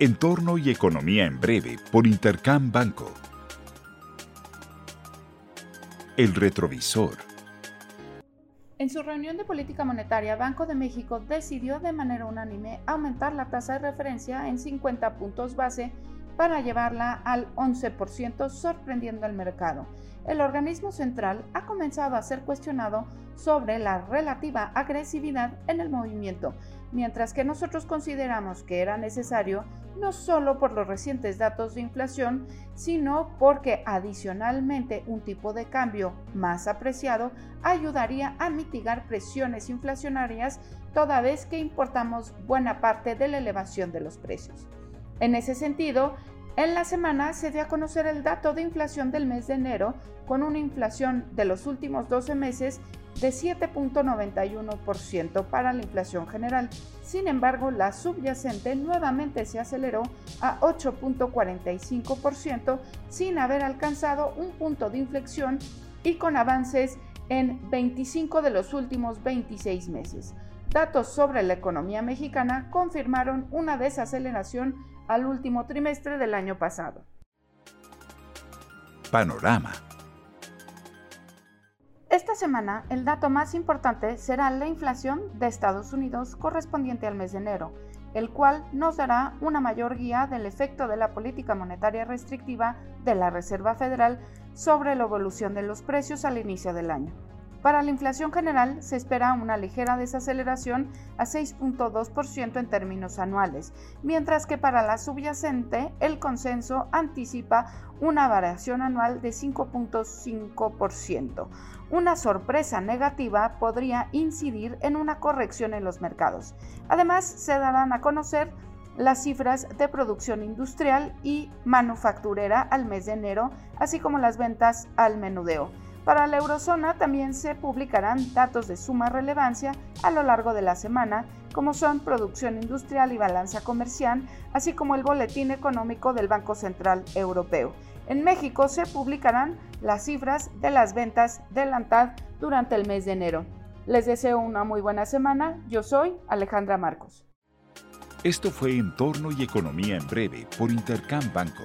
Entorno y Economía en Breve por Intercam Banco. El retrovisor. En su reunión de política monetaria, Banco de México decidió de manera unánime aumentar la tasa de referencia en 50 puntos base para llevarla al 11%, sorprendiendo al mercado. El organismo central ha comenzado a ser cuestionado sobre la relativa agresividad en el movimiento, mientras que nosotros consideramos que era necesario no solo por los recientes datos de inflación, sino porque adicionalmente un tipo de cambio más apreciado ayudaría a mitigar presiones inflacionarias toda vez que importamos buena parte de la elevación de los precios. En ese sentido, en la semana se dio a conocer el dato de inflación del mes de enero, con una inflación de los últimos 12 meses de 7.91% para la inflación general. Sin embargo, la subyacente nuevamente se aceleró a 8.45% sin haber alcanzado un punto de inflexión y con avances en 25 de los últimos 26 meses. Datos sobre la economía mexicana confirmaron una desaceleración al último trimestre del año pasado. Panorama. Esta semana el dato más importante será la inflación de Estados Unidos correspondiente al mes de enero, el cual nos dará una mayor guía del efecto de la política monetaria restrictiva de la Reserva Federal sobre la evolución de los precios al inicio del año. Para la inflación general se espera una ligera desaceleración a 6.2% en términos anuales, mientras que para la subyacente el consenso anticipa una variación anual de 5.5%. Una sorpresa negativa podría incidir en una corrección en los mercados. Además, se darán a conocer las cifras de producción industrial y manufacturera al mes de enero, así como las ventas al menudeo. Para la eurozona también se publicarán datos de suma relevancia a lo largo de la semana, como son producción industrial y balanza comercial, así como el boletín económico del Banco Central Europeo. En México se publicarán las cifras de las ventas del ANTAD durante el mes de enero. Les deseo una muy buena semana. Yo soy Alejandra Marcos. Esto fue Entorno y Economía en Breve por Intercam Banco.